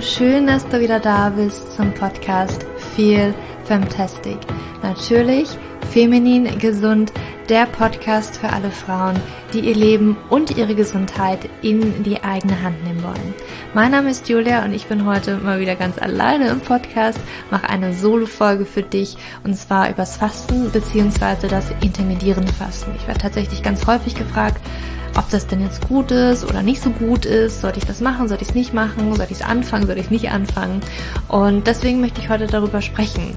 Schön, dass du wieder da bist zum Podcast Feel Fantastic. Natürlich feminin gesund, der Podcast für alle Frauen, die ihr Leben und ihre Gesundheit in die eigene Hand nehmen wollen. Mein Name ist Julia und ich bin heute mal wieder ganz alleine im Podcast, mache eine Solo-Folge für dich und zwar übers Fasten bzw. das intermediierende Fasten. Ich werde tatsächlich ganz häufig gefragt, ob das denn jetzt gut ist oder nicht so gut ist. Sollte ich das machen? Sollte ich es nicht machen? Sollte ich es anfangen? Sollte ich es nicht anfangen? Und deswegen möchte ich heute darüber sprechen.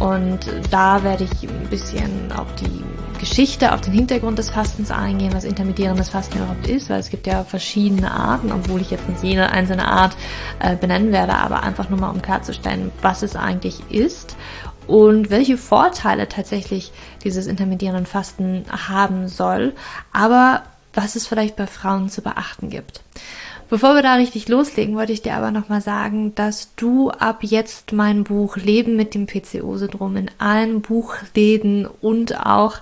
Und da werde ich ein bisschen auf die Geschichte, auf den Hintergrund des Fastens eingehen, was intermittierendes Fasten überhaupt ist, weil es gibt ja verschiedene Arten, obwohl ich jetzt nicht jede einzelne Art äh, benennen werde, aber einfach nur mal um klarzustellen, was es eigentlich ist und welche Vorteile tatsächlich dieses intermittierende Fasten haben soll. Aber was es vielleicht bei Frauen zu beachten gibt. Bevor wir da richtig loslegen, wollte ich dir aber nochmal sagen, dass du ab jetzt mein Buch Leben mit dem PCO-Syndrom in allen Buchläden und auch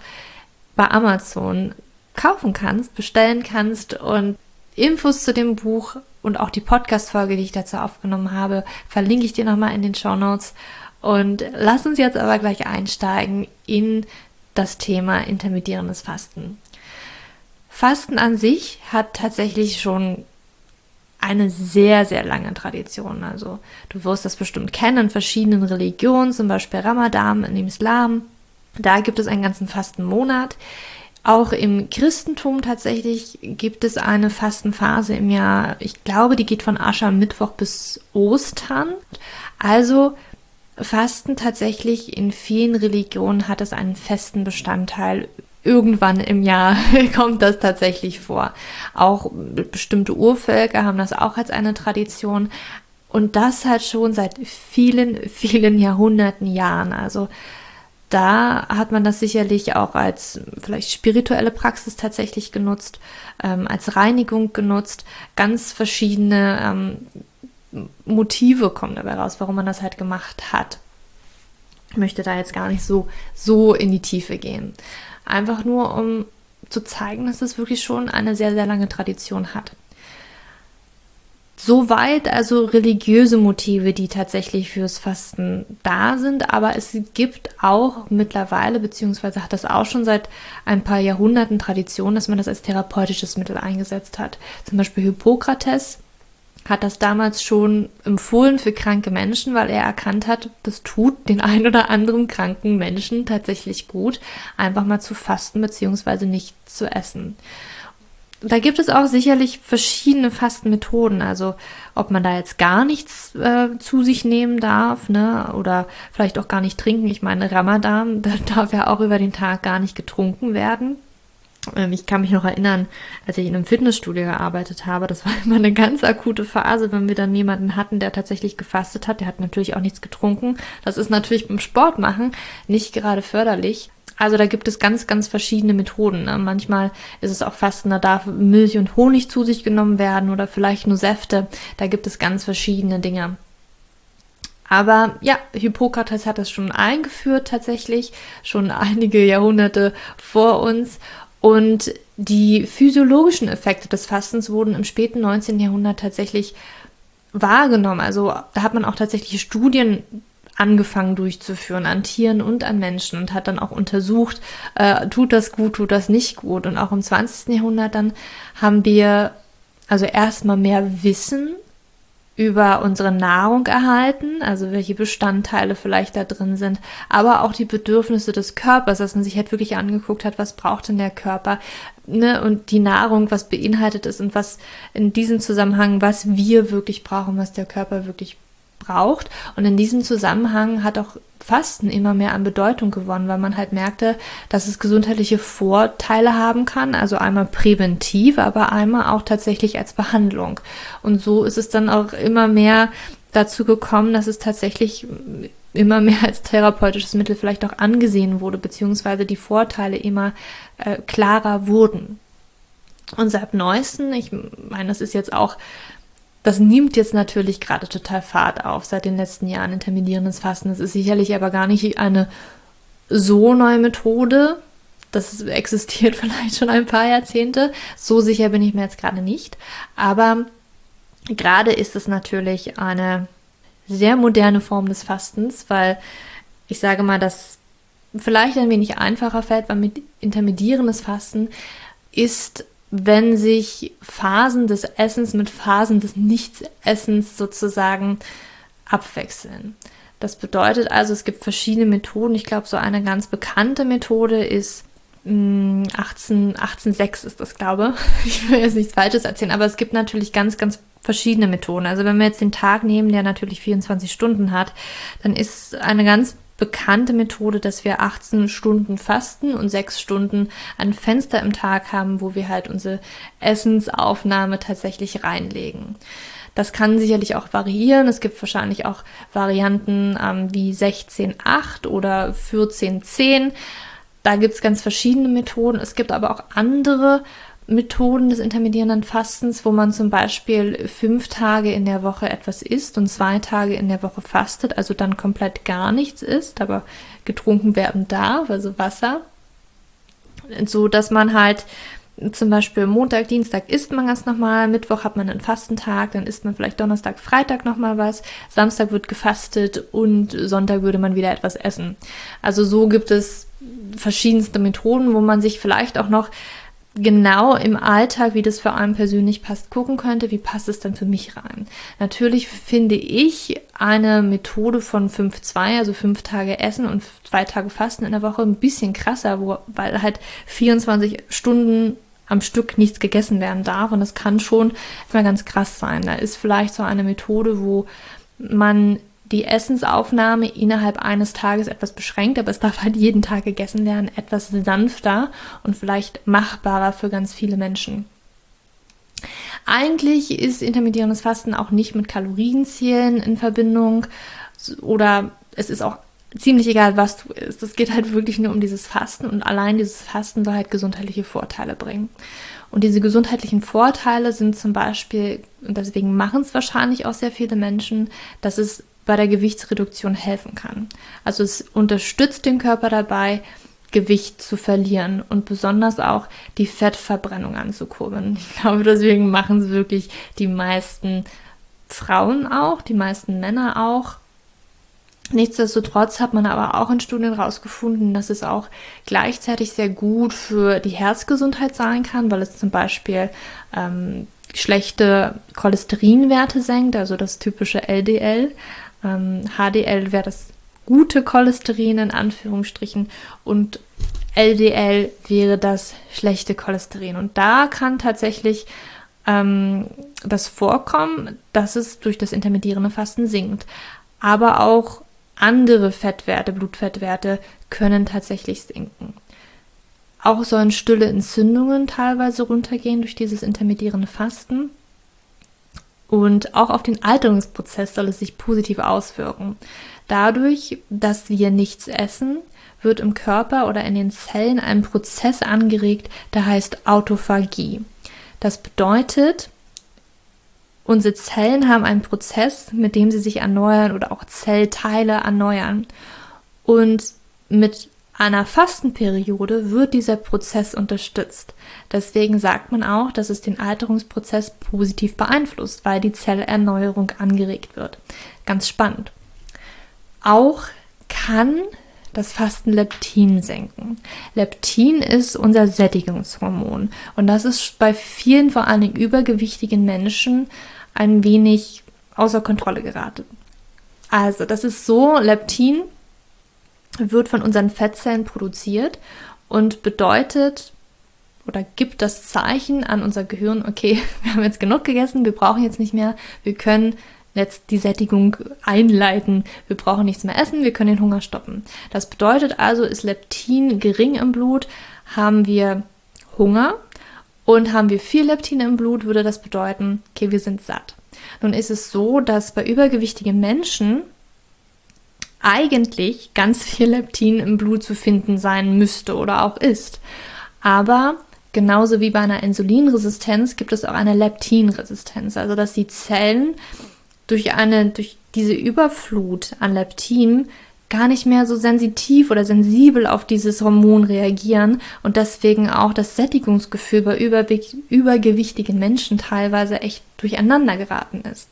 bei Amazon kaufen kannst, bestellen kannst und Infos zu dem Buch und auch die Podcast-Folge, die ich dazu aufgenommen habe, verlinke ich dir nochmal in den Show Notes. Und lass uns jetzt aber gleich einsteigen in das Thema intermittierendes Fasten. Fasten an sich hat tatsächlich schon eine sehr, sehr lange Tradition. Also du wirst das bestimmt kennen in verschiedenen Religionen, zum Beispiel Ramadan im Islam. Da gibt es einen ganzen Fastenmonat. Auch im Christentum tatsächlich gibt es eine Fastenphase im Jahr, ich glaube, die geht von Aschermittwoch bis Ostern. Also Fasten tatsächlich in vielen Religionen hat es einen festen Bestandteil irgendwann im Jahr kommt das tatsächlich vor. Auch bestimmte Urvölker haben das auch als eine Tradition. Und das halt schon seit vielen, vielen Jahrhunderten Jahren. Also da hat man das sicherlich auch als vielleicht spirituelle Praxis tatsächlich genutzt, ähm, als Reinigung genutzt. Ganz verschiedene ähm, Motive kommen dabei raus, warum man das halt gemacht hat. Ich möchte da jetzt gar nicht so, so in die Tiefe gehen. Einfach nur, um zu zeigen, dass es wirklich schon eine sehr, sehr lange Tradition hat. Soweit also religiöse Motive, die tatsächlich fürs Fasten da sind, aber es gibt auch mittlerweile, beziehungsweise hat das auch schon seit ein paar Jahrhunderten Tradition, dass man das als therapeutisches Mittel eingesetzt hat. Zum Beispiel Hippokrates hat das damals schon empfohlen für kranke Menschen, weil er erkannt hat, das tut den ein oder anderen kranken Menschen tatsächlich gut, einfach mal zu fasten bzw. nicht zu essen. Da gibt es auch sicherlich verschiedene Fastenmethoden, also ob man da jetzt gar nichts äh, zu sich nehmen darf, ne, oder vielleicht auch gar nicht trinken. Ich meine, Ramadan, da darf ja auch über den Tag gar nicht getrunken werden. Ähm, ich kann mich noch erinnern, als ich in einem Fitnessstudio gearbeitet habe, das war immer eine ganz akute Phase, wenn wir dann jemanden hatten, der tatsächlich gefastet hat. Der hat natürlich auch nichts getrunken. Das ist natürlich beim Sport machen nicht gerade förderlich. Also da gibt es ganz, ganz verschiedene Methoden. Ne? Manchmal ist es auch Fasten, da darf Milch und Honig zu sich genommen werden oder vielleicht nur Säfte. Da gibt es ganz verschiedene Dinge. Aber ja, Hippokrates hat das schon eingeführt tatsächlich, schon einige Jahrhunderte vor uns. Und die physiologischen Effekte des Fastens wurden im späten 19. Jahrhundert tatsächlich wahrgenommen. Also da hat man auch tatsächlich Studien angefangen durchzuführen an Tieren und an Menschen und hat dann auch untersucht, äh, tut das gut, tut das nicht gut. Und auch im 20. Jahrhundert dann haben wir also erstmal mehr Wissen über unsere Nahrung erhalten, also welche Bestandteile vielleicht da drin sind, aber auch die Bedürfnisse des Körpers, dass man sich halt wirklich angeguckt hat, was braucht denn der Körper, ne, und die Nahrung, was beinhaltet ist und was in diesem Zusammenhang, was wir wirklich brauchen, was der Körper wirklich braucht. Und in diesem Zusammenhang hat auch Fasten immer mehr an Bedeutung gewonnen, weil man halt merkte, dass es gesundheitliche Vorteile haben kann, also einmal präventiv, aber einmal auch tatsächlich als Behandlung. Und so ist es dann auch immer mehr dazu gekommen, dass es tatsächlich immer mehr als therapeutisches Mittel vielleicht auch angesehen wurde, beziehungsweise die Vorteile immer äh, klarer wurden. Und seit neuesten, ich meine, das ist jetzt auch das nimmt jetzt natürlich gerade total Fahrt auf seit den letzten Jahren, intermittierendes Fasten. Das ist sicherlich aber gar nicht eine so neue Methode. Das existiert vielleicht schon ein paar Jahrzehnte. So sicher bin ich mir jetzt gerade nicht. Aber Gerade ist es natürlich eine sehr moderne Form des Fastens, weil ich sage mal, dass vielleicht ein wenig einfacher fällt, weil mit intermedierendes Fasten ist, wenn sich Phasen des Essens mit Phasen des Nichtsessens sozusagen abwechseln. Das bedeutet also, es gibt verschiedene Methoden. Ich glaube, so eine ganz bekannte Methode ist 18, 18,6 ist das, glaube ich. Ich will jetzt nichts Falsches erzählen, aber es gibt natürlich ganz, ganz verschiedene Methoden. Also wenn wir jetzt den Tag nehmen, der natürlich 24 Stunden hat, dann ist eine ganz bekannte Methode, dass wir 18 Stunden fasten und 6 Stunden ein Fenster im Tag haben, wo wir halt unsere Essensaufnahme tatsächlich reinlegen. Das kann sicherlich auch variieren. Es gibt wahrscheinlich auch Varianten ähm, wie 16,8 oder 14,10. Da gibt es ganz verschiedene Methoden. Es gibt aber auch andere Methoden des intermediierenden Fastens, wo man zum Beispiel fünf Tage in der Woche etwas isst und zwei Tage in der Woche fastet, also dann komplett gar nichts isst, aber getrunken werden darf, also Wasser, so dass man halt zum Beispiel Montag, Dienstag isst man ganz normal, Mittwoch hat man einen Fastentag, dann isst man vielleicht Donnerstag, Freitag nochmal was, Samstag wird gefastet und Sonntag würde man wieder etwas essen. Also so gibt es verschiedenste Methoden, wo man sich vielleicht auch noch genau im Alltag, wie das für einen persönlich passt, gucken könnte, wie passt es denn für mich rein. Natürlich finde ich eine Methode von 5-2, also fünf Tage Essen und zwei Tage Fasten in der Woche ein bisschen krasser, wo, weil halt 24 Stunden am Stück nichts gegessen werden darf und das kann schon mal ganz krass sein. Da ist vielleicht so eine Methode, wo man die Essensaufnahme innerhalb eines Tages etwas beschränkt, aber es darf halt jeden Tag gegessen werden, etwas sanfter und vielleicht machbarer für ganz viele Menschen. Eigentlich ist intermittierendes Fasten auch nicht mit Kalorienzielen in Verbindung oder es ist auch ziemlich egal, was du isst. Es geht halt wirklich nur um dieses Fasten und allein dieses Fasten soll halt gesundheitliche Vorteile bringen. Und diese gesundheitlichen Vorteile sind zum Beispiel, und deswegen machen es wahrscheinlich auch sehr viele Menschen, dass es bei der Gewichtsreduktion helfen kann. Also es unterstützt den Körper dabei, Gewicht zu verlieren und besonders auch die Fettverbrennung anzukurbeln. Ich glaube, deswegen machen es wirklich die meisten Frauen auch, die meisten Männer auch. Nichtsdestotrotz hat man aber auch in Studien herausgefunden, dass es auch gleichzeitig sehr gut für die Herzgesundheit sein kann, weil es zum Beispiel ähm, schlechte Cholesterinwerte senkt, also das typische LDL. Ähm, HDL wäre das gute Cholesterin in Anführungsstrichen und LDL wäre das schlechte Cholesterin. Und da kann tatsächlich ähm, das vorkommen, dass es durch das intermittierende Fasten sinkt. Aber auch andere Fettwerte, Blutfettwerte können tatsächlich sinken. Auch sollen stille Entzündungen teilweise runtergehen durch dieses intermittierende Fasten. Und auch auf den Alterungsprozess soll es sich positiv auswirken. Dadurch, dass wir nichts essen, wird im Körper oder in den Zellen ein Prozess angeregt, der heißt Autophagie. Das bedeutet, unsere Zellen haben einen Prozess, mit dem sie sich erneuern oder auch Zellteile erneuern. Und mit einer Fastenperiode wird dieser Prozess unterstützt. Deswegen sagt man auch, dass es den Alterungsprozess positiv beeinflusst, weil die Zellerneuerung angeregt wird. Ganz spannend. Auch kann das Fasten Leptin senken. Leptin ist unser Sättigungshormon und das ist bei vielen, vor allen Dingen übergewichtigen Menschen, ein wenig außer Kontrolle geraten. Also, das ist so, Leptin wird von unseren Fettzellen produziert und bedeutet oder gibt das Zeichen an unser Gehirn, okay, wir haben jetzt genug gegessen, wir brauchen jetzt nicht mehr, wir können jetzt die Sättigung einleiten, wir brauchen nichts mehr essen, wir können den Hunger stoppen. Das bedeutet also, ist Leptin gering im Blut, haben wir Hunger und haben wir viel Leptin im Blut, würde das bedeuten, okay, wir sind satt. Nun ist es so, dass bei übergewichtigen Menschen eigentlich ganz viel Leptin im Blut zu finden sein müsste oder auch ist. Aber genauso wie bei einer Insulinresistenz gibt es auch eine Leptinresistenz, also dass die Zellen durch eine durch diese Überflut an Leptin gar nicht mehr so sensitiv oder sensibel auf dieses Hormon reagieren und deswegen auch das Sättigungsgefühl bei übergewichtigen Menschen teilweise echt durcheinander geraten ist.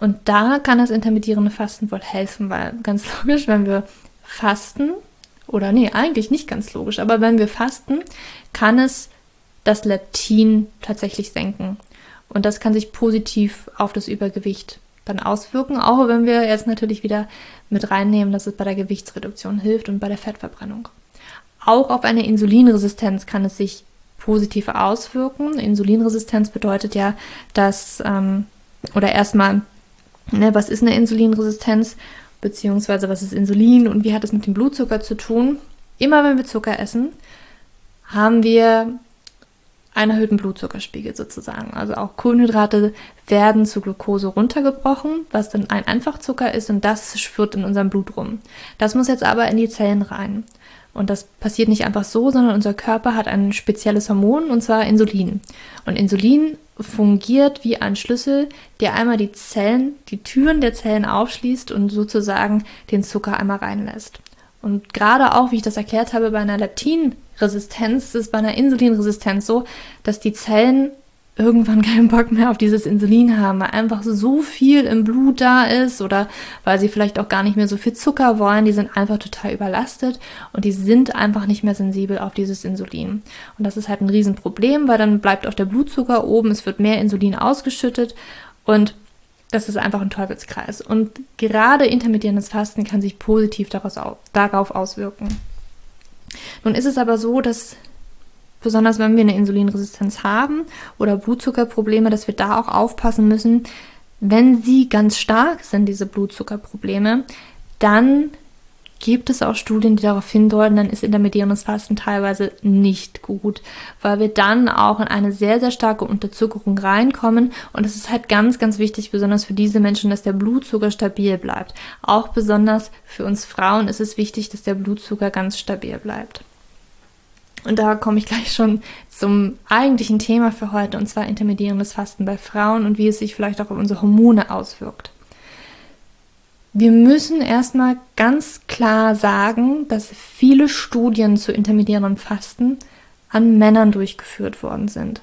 Und da kann das intermittierende Fasten wohl helfen, weil ganz logisch, wenn wir fasten, oder nee, eigentlich nicht ganz logisch, aber wenn wir fasten, kann es das Leptin tatsächlich senken. Und das kann sich positiv auf das Übergewicht dann auswirken, auch wenn wir jetzt natürlich wieder mit reinnehmen, dass es bei der Gewichtsreduktion hilft und bei der Fettverbrennung. Auch auf eine Insulinresistenz kann es sich positiv auswirken. Insulinresistenz bedeutet ja, dass, ähm, oder erstmal, ne, was ist eine Insulinresistenz, beziehungsweise was ist Insulin und wie hat es mit dem Blutzucker zu tun? Immer wenn wir Zucker essen, haben wir einen erhöhten Blutzuckerspiegel sozusagen. Also auch Kohlenhydrate werden zu Glucose runtergebrochen, was dann ein Einfachzucker ist und das schwirrt in unserem Blut rum. Das muss jetzt aber in die Zellen rein. Und das passiert nicht einfach so, sondern unser Körper hat ein spezielles Hormon und zwar Insulin. Und Insulin fungiert wie ein Schlüssel, der einmal die Zellen, die Türen der Zellen aufschließt und sozusagen den Zucker einmal reinlässt. Und gerade auch, wie ich das erklärt habe, bei einer Leptinresistenz ist bei einer Insulinresistenz so, dass die Zellen irgendwann keinen Bock mehr auf dieses Insulin haben, weil einfach so viel im Blut da ist oder weil sie vielleicht auch gar nicht mehr so viel Zucker wollen. Die sind einfach total überlastet und die sind einfach nicht mehr sensibel auf dieses Insulin. Und das ist halt ein Riesenproblem, weil dann bleibt auch der Blutzucker oben, es wird mehr Insulin ausgeschüttet und das ist einfach ein Teufelskreis. Und gerade intermittierendes Fasten kann sich positiv daraus, darauf auswirken. Nun ist es aber so, dass besonders wenn wir eine Insulinresistenz haben oder Blutzuckerprobleme, dass wir da auch aufpassen müssen, wenn sie ganz stark sind, diese Blutzuckerprobleme, dann gibt es auch Studien, die darauf hindeuten, dann ist intermediäres Fasten teilweise nicht gut, weil wir dann auch in eine sehr, sehr starke Unterzuckerung reinkommen. Und es ist halt ganz, ganz wichtig, besonders für diese Menschen, dass der Blutzucker stabil bleibt. Auch besonders für uns Frauen ist es wichtig, dass der Blutzucker ganz stabil bleibt. Und da komme ich gleich schon zum eigentlichen Thema für heute, und zwar intermediäres Fasten bei Frauen und wie es sich vielleicht auch auf unsere Hormone auswirkt. Wir müssen erstmal ganz klar sagen, dass viele Studien zu intermediärem Fasten an Männern durchgeführt worden sind.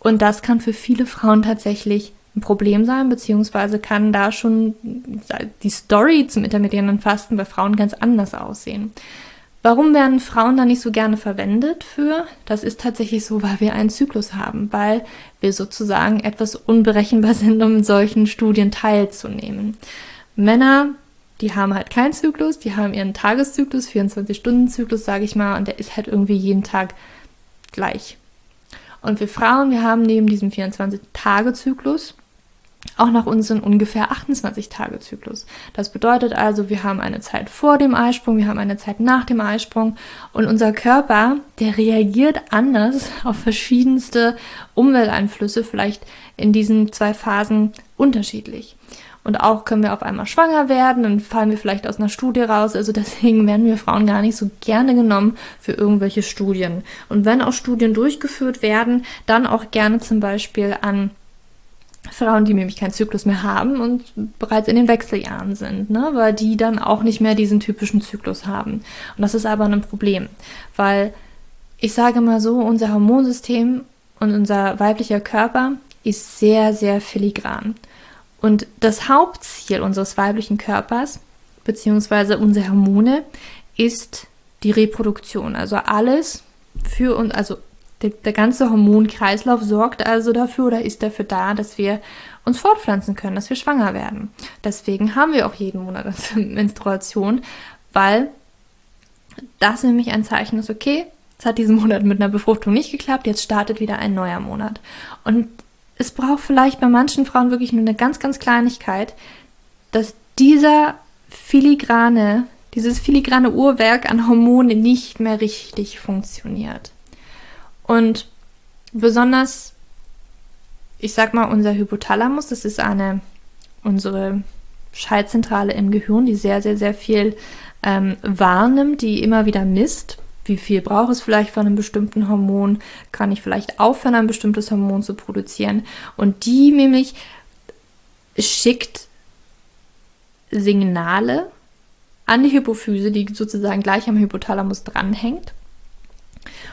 Und das kann für viele Frauen tatsächlich ein Problem sein, beziehungsweise kann da schon die Story zum intermediären Fasten bei Frauen ganz anders aussehen. Warum werden Frauen da nicht so gerne verwendet für? Das ist tatsächlich so, weil wir einen Zyklus haben, weil wir sozusagen etwas unberechenbar sind, um in solchen Studien teilzunehmen. Männer, die haben halt keinen Zyklus, die haben ihren Tageszyklus, 24-Stunden-Zyklus, sage ich mal, und der ist halt irgendwie jeden Tag gleich. Und wir Frauen, wir haben neben diesem 24-Tage-Zyklus auch noch unseren ungefähr 28-Tage-Zyklus. Das bedeutet also, wir haben eine Zeit vor dem Eisprung, wir haben eine Zeit nach dem Eisprung und unser Körper, der reagiert anders auf verschiedenste Umwelteinflüsse, vielleicht in diesen zwei Phasen unterschiedlich. Und auch können wir auf einmal schwanger werden, dann fallen wir vielleicht aus einer Studie raus. Also deswegen werden wir Frauen gar nicht so gerne genommen für irgendwelche Studien. Und wenn auch Studien durchgeführt werden, dann auch gerne zum Beispiel an Frauen, die nämlich keinen Zyklus mehr haben und bereits in den Wechseljahren sind, ne? weil die dann auch nicht mehr diesen typischen Zyklus haben. Und das ist aber ein Problem, weil ich sage mal so, unser Hormonsystem und unser weiblicher Körper ist sehr, sehr filigran. Und das Hauptziel unseres weiblichen Körpers, beziehungsweise unsere Hormone, ist die Reproduktion. Also alles für uns, also der, der, ganze Hormonkreislauf sorgt also dafür oder ist dafür da, dass wir uns fortpflanzen können, dass wir schwanger werden. Deswegen haben wir auch jeden Monat Menstruation, weil das nämlich ein Zeichen ist, okay, es hat diesen Monat mit einer Befruchtung nicht geklappt, jetzt startet wieder ein neuer Monat. Und es braucht vielleicht bei manchen Frauen wirklich nur eine ganz, ganz Kleinigkeit, dass dieser filigrane, dieses filigrane Uhrwerk an Hormonen nicht mehr richtig funktioniert. Und besonders, ich sag mal, unser Hypothalamus, das ist eine, unsere Schaltzentrale im Gehirn, die sehr, sehr, sehr viel ähm, wahrnimmt, die immer wieder misst, wie viel braucht es vielleicht von einem bestimmten Hormon, kann ich vielleicht aufhören, ein bestimmtes Hormon zu produzieren. Und die nämlich schickt Signale an die Hypophyse, die sozusagen gleich am Hypothalamus dranhängt.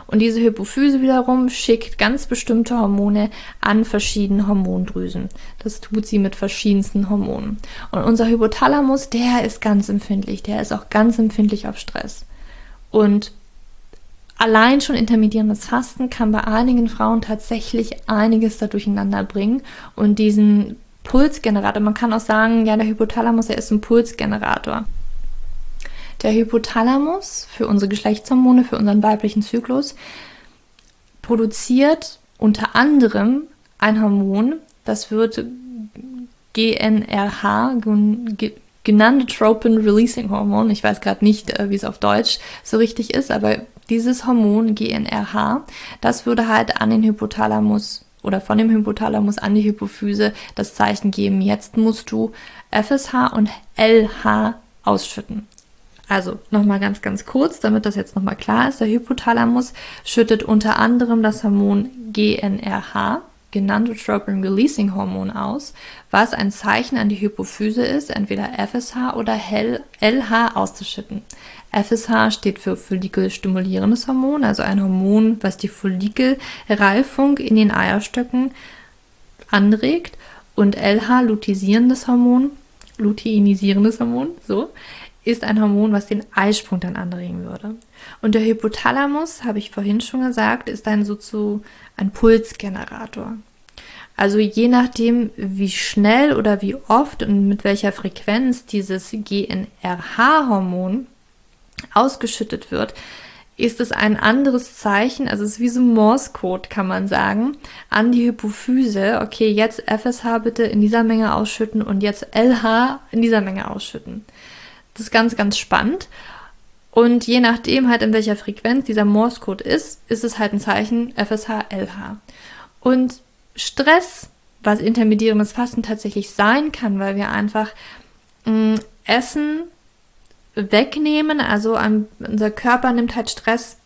Und diese Hypophyse wiederum schickt ganz bestimmte Hormone an verschiedene Hormondrüsen. Das tut sie mit verschiedensten Hormonen. Und unser Hypothalamus, der ist ganz empfindlich. Der ist auch ganz empfindlich auf Stress. Und allein schon intermittierendes Fasten kann bei einigen Frauen tatsächlich einiges da durcheinander bringen und diesen Pulsgenerator, man kann auch sagen, ja, der Hypothalamus, er ist ein Pulsgenerator. Der Hypothalamus für unsere Geschlechtshormone, für unseren weiblichen Zyklus, produziert unter anderem ein Hormon, das wird GNRH, Gonadotropin Releasing Hormon. Ich weiß gerade nicht, äh, wie es auf Deutsch so richtig ist, aber dieses Hormon GNRH, das würde halt an den Hypothalamus oder von dem Hypothalamus an die Hypophyse das Zeichen geben, jetzt musst du FSH und LH ausschütten. Also nochmal ganz, ganz kurz, damit das jetzt nochmal klar ist. Der Hypothalamus schüttet unter anderem das Hormon GNRH, Gonadotropin Releasing Hormon aus, was ein Zeichen an die Hypophyse ist, entweder FSH oder LH auszuschütten. FSH steht für follikelstimulierendes Hormon, also ein Hormon, was die Follikelreifung in den Eierstöcken anregt und LH luteinisierendes Hormon, luteinisierendes Hormon, so, ist ein Hormon, was den Eisprung dann anregen würde. Und der Hypothalamus, habe ich vorhin schon gesagt, ist ein so ein Pulsgenerator. Also je nachdem, wie schnell oder wie oft und mit welcher Frequenz dieses GNRH-Hormon ausgeschüttet wird, ist es ein anderes Zeichen, also es ist wie so ein Morse-Code, kann man sagen, an die Hypophyse. Okay, jetzt FSH bitte in dieser Menge ausschütten und jetzt LH in dieser Menge ausschütten. Das ist ganz, ganz spannend. Und je nachdem halt in welcher Frequenz dieser Morse-Code ist, ist es halt ein Zeichen FSH, LH. Und Stress, was intermittierendes Fasten tatsächlich sein kann, weil wir einfach mh, mm, Essen wegnehmen. Also an, unser Körper nimmt halt Stress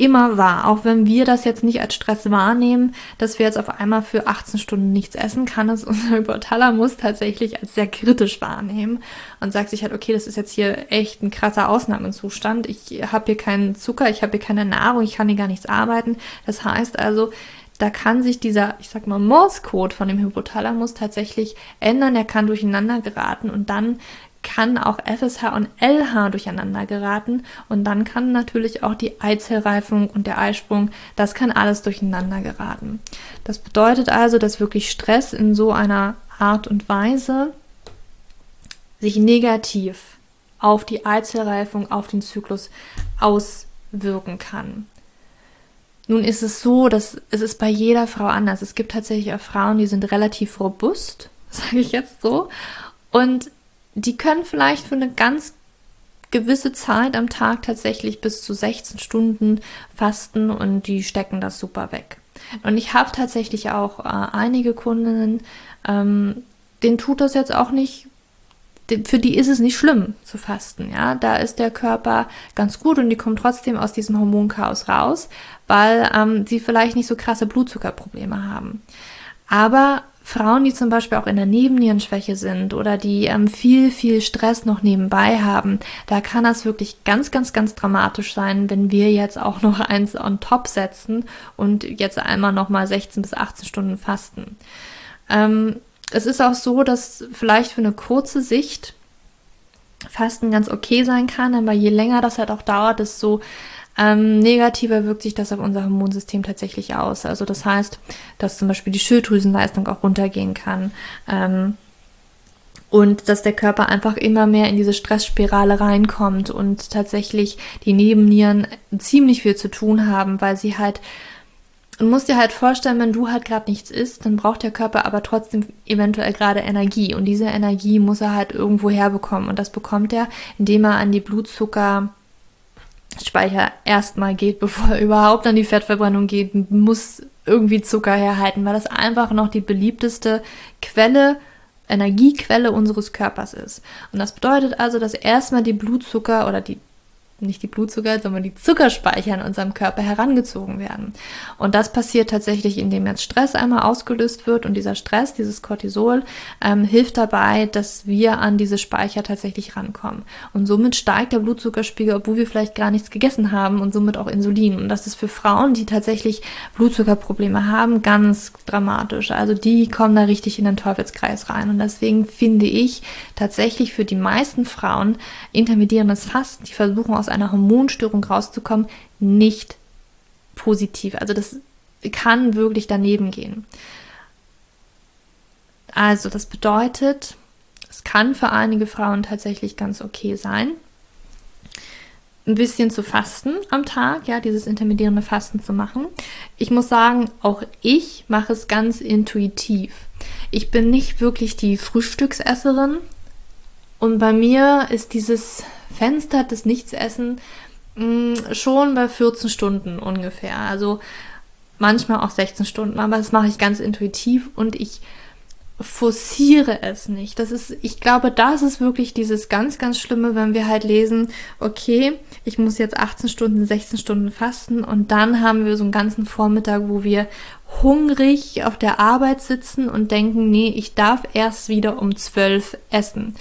immer wahr, auch wenn wir das jetzt nicht als Stress wahrnehmen, dass wir jetzt auf einmal für 18 Stunden nichts essen, kann es unser Hypothalamus tatsächlich als sehr kritisch wahrnehmen und sagt sich halt, okay, das ist jetzt hier echt ein krasser Ausnahmezustand. Ich habe hier keinen Zucker, ich habe hier keine Nahrung, ich kann hier gar nichts arbeiten. Das heißt also, da kann sich dieser, ich sag mal, Morse-Code von dem Hypothalamus tatsächlich ändern, er kann durcheinander geraten und dann kann auch FSH und LH durcheinander geraten und dann kann natürlich auch die Eizellreifung und der Eisprung, das kann alles durcheinander geraten. Das bedeutet also, dass wirklich Stress in so einer Art und Weise sich negativ auf die Eizellreifung, auf den Zyklus auswirken kann. Nun ist es so, dass es ist bei jeder Frau anders. Es gibt tatsächlich auch Frauen, die sind relativ robust, sage ich jetzt so, und die können vielleicht für eine ganz gewisse Zeit am Tag tatsächlich bis zu 16 Stunden fasten und die stecken das super weg. Und ich habe tatsächlich auch äh, einige Kundinnen, ähm, denen tut das jetzt auch nicht, für die ist es nicht schlimm zu fasten, ja. Da ist der Körper ganz gut und die kommen trotzdem aus diesem Hormonchaos raus, weil ähm, sie vielleicht nicht so krasse Blutzuckerprobleme haben. Aber Frauen, die zum Beispiel auch in der Nebennierenschwäche sind oder die ähm, viel, viel Stress noch nebenbei haben, da kann das wirklich ganz, ganz, ganz dramatisch sein, wenn wir jetzt auch noch eins on top setzen und jetzt einmal nochmal 16 bis 18 Stunden fasten. Ähm, es ist auch so, dass vielleicht für eine kurze Sicht Fasten ganz okay sein kann, aber je länger das halt auch dauert, desto ähm, negativer wirkt sich das auf unser Hormonsystem tatsächlich aus. Also das heißt, dass zum Beispiel die Schilddrüsenleistung auch runtergehen kann. Ähm, und dass der Körper einfach immer mehr in diese Stressspirale reinkommt und tatsächlich die Nebennieren ziemlich viel zu tun haben, weil sie halt und musst dir halt vorstellen, wenn du halt gerade nichts isst, dann braucht der Körper aber trotzdem eventuell gerade Energie. Und diese Energie muss er halt irgendwo herbekommen. Und das bekommt er, indem er an die Blutzucker Speicher erstmal geht, bevor er überhaupt an die Fettverbrennung geht, muss irgendwie Zucker herhalten, weil das einfach noch die beliebteste Quelle, Energiequelle unseres Körpers ist. Und das bedeutet also, dass erstmal die Blutzucker oder die nicht die Blutzucker, sondern die Zuckerspeicher in unserem Körper herangezogen werden. Und das passiert tatsächlich, indem jetzt Stress einmal ausgelöst wird und dieser Stress, dieses Cortisol, ähm, hilft dabei, dass wir an diese Speicher tatsächlich rankommen. Und somit steigt der Blutzuckerspiegel, obwohl wir vielleicht gar nichts gegessen haben und somit auch Insulin. Und das ist für Frauen, die tatsächlich Blutzuckerprobleme haben, ganz dramatisch. Also die kommen da richtig in den Teufelskreis rein. Und deswegen finde ich tatsächlich für die meisten Frauen intermittierendes Fasten, die versuchen aus einer Hormonstörung rauszukommen, nicht positiv. Also das kann wirklich daneben gehen. Also das bedeutet, es kann für einige Frauen tatsächlich ganz okay sein, ein bisschen zu fasten am Tag, ja, dieses intermittierende Fasten zu machen. Ich muss sagen, auch ich mache es ganz intuitiv. Ich bin nicht wirklich die Frühstücksesserin und bei mir ist dieses Fenster des Nichtsessen mm, schon bei 14 Stunden ungefähr. Also manchmal auch 16 Stunden, aber das mache ich ganz intuitiv und ich forciere es nicht. Das ist, ich glaube, das ist wirklich dieses ganz, ganz Schlimme, wenn wir halt lesen, okay, ich muss jetzt 18 Stunden, 16 Stunden fasten und dann haben wir so einen ganzen Vormittag, wo wir hungrig auf der Arbeit sitzen und denken, nee, ich darf erst wieder um 12 essen.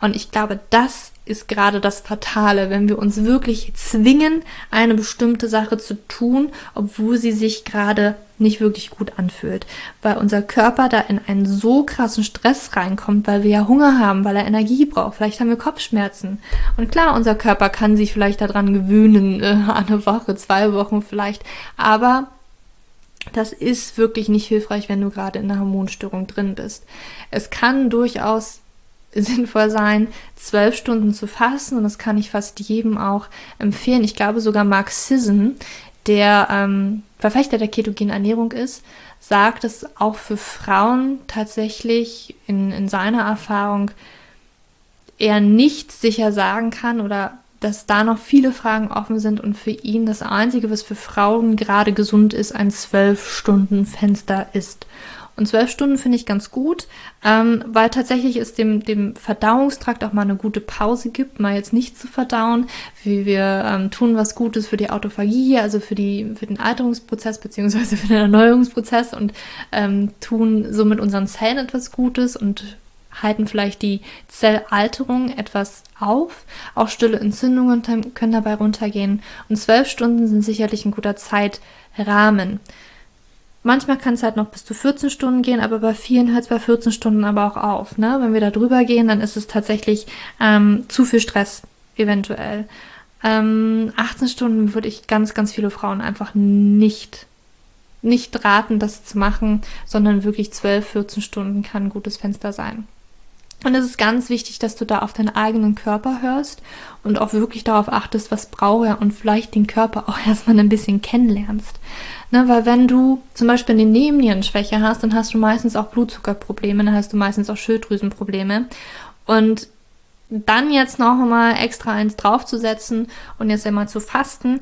Und ich glaube, das ist gerade das Fatale, wenn wir uns wirklich zwingen, eine bestimmte Sache zu tun, obwohl sie sich gerade nicht wirklich gut anfühlt, weil unser Körper da in einen so krassen Stress reinkommt, weil wir ja Hunger haben, weil er Energie braucht, vielleicht haben wir Kopfschmerzen. Und klar, unser Körper kann sich vielleicht daran gewöhnen, eine Woche, zwei Wochen vielleicht, aber das ist wirklich nicht hilfreich, wenn du gerade in einer Hormonstörung drin bist. Es kann durchaus sinnvoll sein, zwölf Stunden zu fasten und das kann ich fast jedem auch empfehlen. Ich glaube sogar Mark Sisson, der ähm, Verfechter der ketogenen Ernährung ist, sagt, dass auch für Frauen tatsächlich in, in seiner Erfahrung er nicht sicher sagen kann oder dass da noch viele Fragen offen sind und für ihn das Einzige, was für Frauen gerade gesund ist, ein zwölf Stunden Fenster ist. Und zwölf Stunden finde ich ganz gut, ähm, weil tatsächlich es dem, dem Verdauungstrakt auch mal eine gute Pause gibt, mal jetzt nicht zu verdauen, wie wir ähm, tun was Gutes für die Autophagie, also für, die, für den Alterungsprozess beziehungsweise für den Erneuerungsprozess und ähm, tun somit unseren Zellen etwas Gutes und halten vielleicht die Zellalterung etwas auf. Auch stille Entzündungen können dabei runtergehen. Und zwölf Stunden sind sicherlich ein guter Zeitrahmen. Manchmal kann es halt noch bis zu 14 Stunden gehen, aber bei vielen hört es bei 14 Stunden aber auch auf. Ne? Wenn wir da drüber gehen, dann ist es tatsächlich ähm, zu viel Stress eventuell. Ähm, 18 Stunden würde ich ganz, ganz viele Frauen einfach nicht, nicht raten, das zu machen, sondern wirklich 12, 14 Stunden kann ein gutes Fenster sein. Und es ist ganz wichtig, dass du da auf deinen eigenen Körper hörst und auch wirklich darauf achtest, was braucht er und vielleicht den Körper auch erstmal ein bisschen kennenlernst. Ne, weil wenn du zum Beispiel eine Nebennierenschwäche hast, dann hast du meistens auch Blutzuckerprobleme, dann hast du meistens auch Schilddrüsenprobleme. Und dann jetzt noch mal extra eins draufzusetzen und jetzt einmal zu fasten,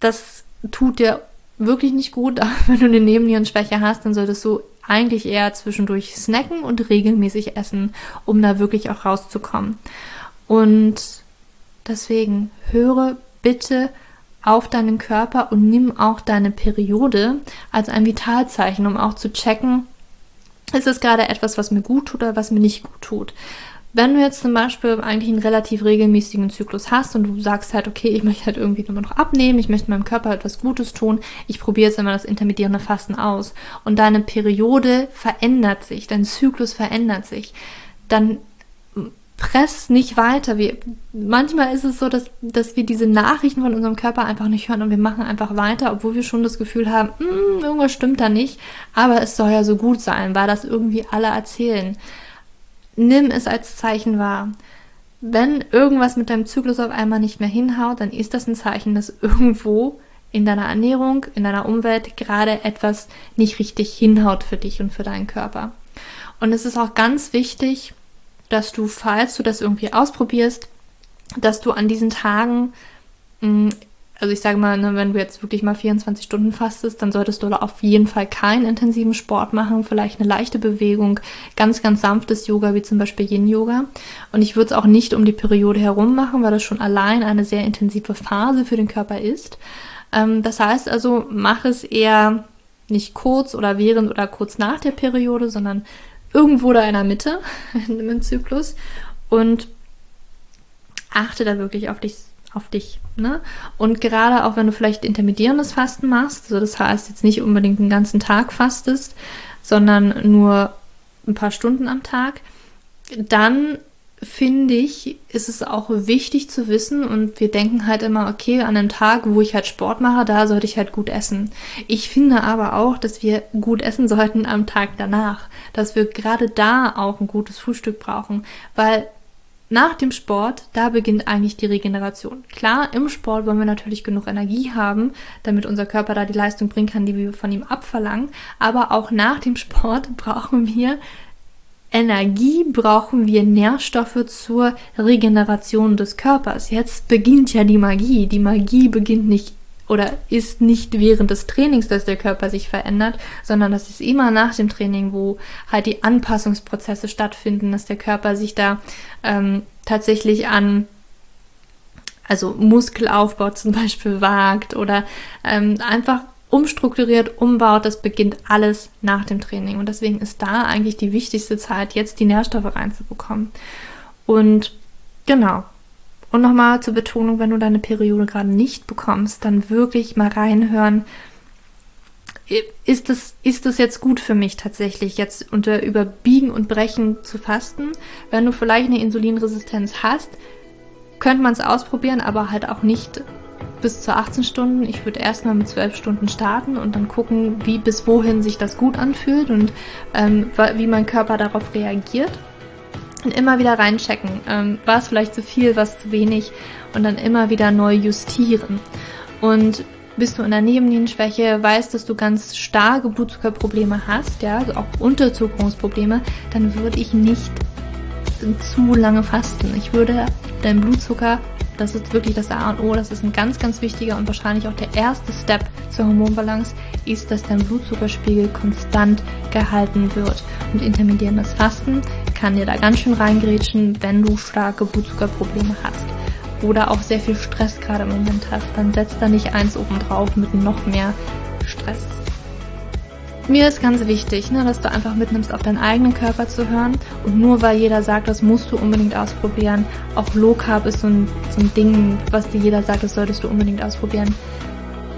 das tut dir wirklich nicht gut. Wenn du eine Nebennierenschwäche hast, dann solltest du eigentlich eher zwischendurch snacken und regelmäßig essen, um da wirklich auch rauszukommen. Und deswegen höre bitte auf deinen Körper und nimm auch deine Periode als ein Vitalzeichen, um auch zu checken, ist es gerade etwas, was mir gut tut oder was mir nicht gut tut. Wenn du jetzt zum Beispiel eigentlich einen relativ regelmäßigen Zyklus hast und du sagst halt, okay, ich möchte halt irgendwie nur noch abnehmen, ich möchte meinem Körper etwas Gutes tun, ich probiere jetzt immer das intermittierende Fasten aus und deine Periode verändert sich, dein Zyklus verändert sich, dann press nicht weiter. Wir, manchmal ist es so, dass, dass wir diese Nachrichten von unserem Körper einfach nicht hören und wir machen einfach weiter, obwohl wir schon das Gefühl haben, hm, irgendwas stimmt da nicht, aber es soll ja so gut sein, weil das irgendwie alle erzählen nimm es als Zeichen wahr. Wenn irgendwas mit deinem Zyklus auf einmal nicht mehr hinhaut, dann ist das ein Zeichen, dass irgendwo in deiner Ernährung, in deiner Umwelt gerade etwas nicht richtig hinhaut für dich und für deinen Körper. Und es ist auch ganz wichtig, dass du, falls du das irgendwie ausprobierst, dass du an diesen Tagen mh, mm, also ich sage mal, ne, wenn du jetzt wirklich mal 24 Stunden fastest, dann solltest du auf jeden Fall keinen intensiven Sport machen, vielleicht eine leichte Bewegung, ganz, ganz sanftes Yoga, wie zum Beispiel Yin-Yoga. Und ich würde es auch nicht um die Periode herum machen, weil das schon allein eine sehr intensive Phase für den Körper ist. Ähm, das heißt also, mach es eher nicht kurz oder während oder kurz nach der Periode, sondern irgendwo da in der Mitte im Zyklus und achte da wirklich auf dich auf dich. Ne? Und gerade auch wenn du vielleicht intermittierendes Fasten machst, also das heißt jetzt nicht unbedingt den ganzen Tag fastest, sondern nur ein paar Stunden am Tag, dann finde ich, ist es auch wichtig zu wissen und wir denken halt immer, okay, an einem Tag, wo ich halt Sport mache, da sollte ich halt gut essen. Ich finde aber auch, dass wir gut essen sollten am Tag danach, dass wir gerade da auch ein gutes Frühstück brauchen, weil nach dem Sport, da beginnt eigentlich die Regeneration. Klar, im Sport wollen wir natürlich genug Energie haben, damit unser Körper da die Leistung bringen kann, die wir von ihm abverlangen. Aber auch nach dem Sport brauchen wir Energie, brauchen wir Nährstoffe zur Regeneration des Körpers. Jetzt beginnt ja die Magie. Die Magie beginnt nicht oder ist nicht während des Trainings, dass der Körper sich verändert, sondern das ist immer nach dem Training, wo halt die Anpassungsprozesse stattfinden, dass der Körper sich da ähm, tatsächlich an also Muskelaufbau zum Beispiel wagt oder ähm, einfach umstrukturiert, umbaut, das beginnt alles nach dem Training. Und deswegen ist da eigentlich die wichtigste Zeit, jetzt die Nährstoffe reinzubekommen. Und genau, und nochmal zur Betonung, wenn du deine Periode gerade nicht bekommst, dann wirklich mal reinhören. Ist das, ist das jetzt gut für mich tatsächlich, jetzt unter Überbiegen und Brechen zu fasten? Wenn du vielleicht eine Insulinresistenz hast, könnte man es ausprobieren, aber halt auch nicht bis zu 18 Stunden. Ich würde erstmal mit 12 Stunden starten und dann gucken, wie bis wohin sich das gut anfühlt und ähm, wie mein Körper darauf reagiert und immer wieder reinchecken. Ähm, war es vielleicht zu viel, was zu wenig und dann immer wieder neu justieren. Und bist du in der Nebennierenschwäche, weißt, dass du ganz starke Blutzuckerprobleme hast, ja, also auch Unterzuckerungsprobleme, dann würde ich nicht zu lange fasten. Ich würde deinen Blutzucker das ist wirklich das A und O. Das ist ein ganz, ganz wichtiger und wahrscheinlich auch der erste Step zur Hormonbalance, ist, dass dein Blutzuckerspiegel konstant gehalten wird. Und intermittierendes Fasten kann dir da ganz schön reingrätschen, wenn du starke Blutzuckerprobleme hast. Oder auch sehr viel Stress gerade im Moment hast. Dann setzt da nicht eins oben drauf mit noch mehr Stress. Mir ist ganz wichtig, ne, dass du einfach mitnimmst, auf deinen eigenen Körper zu hören. Und nur weil jeder sagt, das musst du unbedingt ausprobieren. Auch Low Carb ist so ein, so ein Ding, was dir jeder sagt, das solltest du unbedingt ausprobieren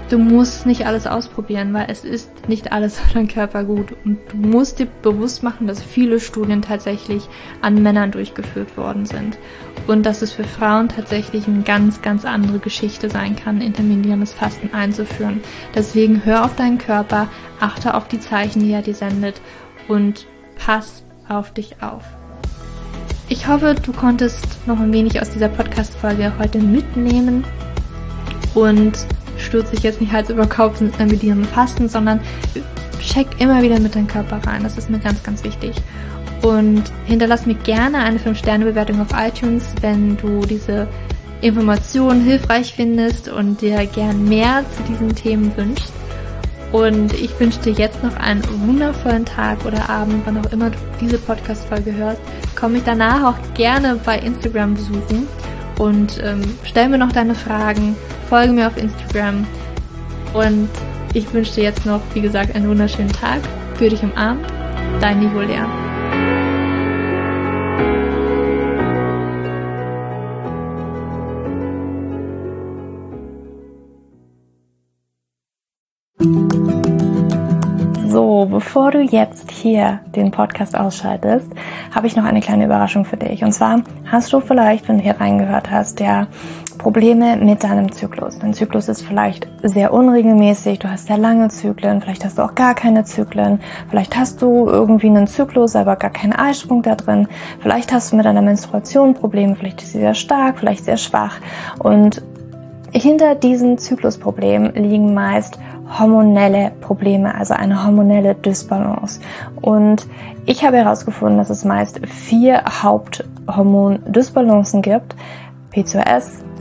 du musst nicht alles ausprobieren, weil es ist nicht alles für deinen Körper gut. Und du musst dir bewusst machen, dass viele Studien tatsächlich an Männern durchgeführt worden sind. Und dass es für Frauen tatsächlich eine ganz, ganz andere Geschichte sein kann, intermittierendes Fasten einzuführen. Deswegen hör auf deinen Körper, achte auf die Zeichen, die er dir sendet und pass auf dich auf. Ich hoffe, du konntest noch ein wenig aus dieser Podcast-Folge heute mitnehmen und stürze dich jetzt nicht Hals über Kopf mit ihrem Fasten, sondern check immer wieder mit deinem Körper rein. Das ist mir ganz, ganz wichtig. Und hinterlass mir gerne eine 5-Sterne-Bewertung auf iTunes, wenn du diese Informationen hilfreich findest und dir gern mehr zu diesen Themen wünschst. Und ich wünsche dir jetzt noch einen wundervollen Tag oder Abend, wann auch immer du diese Podcast-Folge hörst. Komm mich danach auch gerne bei Instagram besuchen und ähm, stell mir noch deine Fragen folge mir auf Instagram und ich wünsche dir jetzt noch, wie gesagt, einen wunderschönen Tag. Für dich im Arm, dein Nivolea. So, bevor du jetzt hier den Podcast ausschaltest, habe ich noch eine kleine Überraschung für dich. Und zwar hast du vielleicht, wenn du hier reingehört hast, ja Probleme mit deinem Zyklus. Dein Zyklus ist vielleicht sehr unregelmäßig, du hast sehr lange Zyklen, vielleicht hast du auch gar keine Zyklen, vielleicht hast du irgendwie einen Zyklus, aber gar keinen Eisprung da drin, vielleicht hast du mit deiner Menstruation Probleme, vielleicht ist sie sehr stark, vielleicht sehr schwach und hinter diesen Zyklusproblemen liegen meist hormonelle Probleme, also eine hormonelle Dysbalance. Und ich habe herausgefunden, dass es meist vier Haupthormondysbalancen gibt. P2S,